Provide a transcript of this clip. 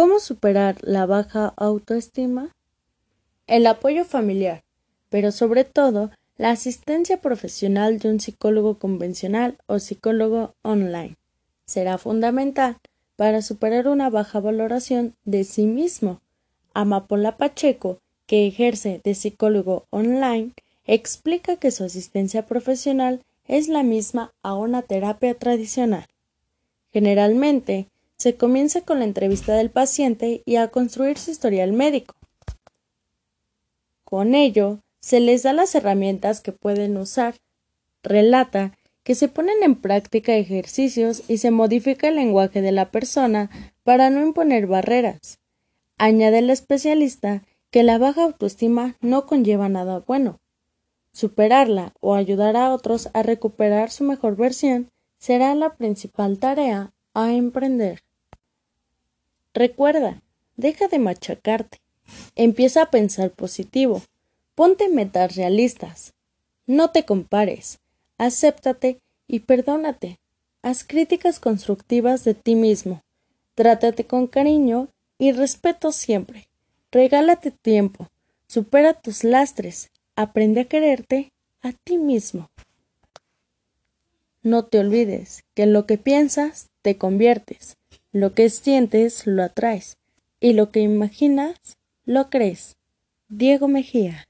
¿Cómo superar la baja autoestima? El apoyo familiar, pero sobre todo la asistencia profesional de un psicólogo convencional o psicólogo online será fundamental para superar una baja valoración de sí mismo. Amapola Pacheco, que ejerce de psicólogo online, explica que su asistencia profesional es la misma a una terapia tradicional. Generalmente, se comienza con la entrevista del paciente y a construir su historial médico. Con ello, se les da las herramientas que pueden usar. Relata que se ponen en práctica ejercicios y se modifica el lenguaje de la persona para no imponer barreras. Añade el especialista que la baja autoestima no conlleva nada bueno. Superarla o ayudar a otros a recuperar su mejor versión será la principal tarea a emprender. Recuerda, deja de machacarte. Empieza a pensar positivo. Ponte metas realistas. No te compares. Acéptate y perdónate. Haz críticas constructivas de ti mismo. Trátate con cariño y respeto siempre. Regálate tiempo. Supera tus lastres. Aprende a quererte a ti mismo. No te olvides que en lo que piensas te conviertes. Lo que sientes lo atraes y lo que imaginas lo crees. Diego Mejía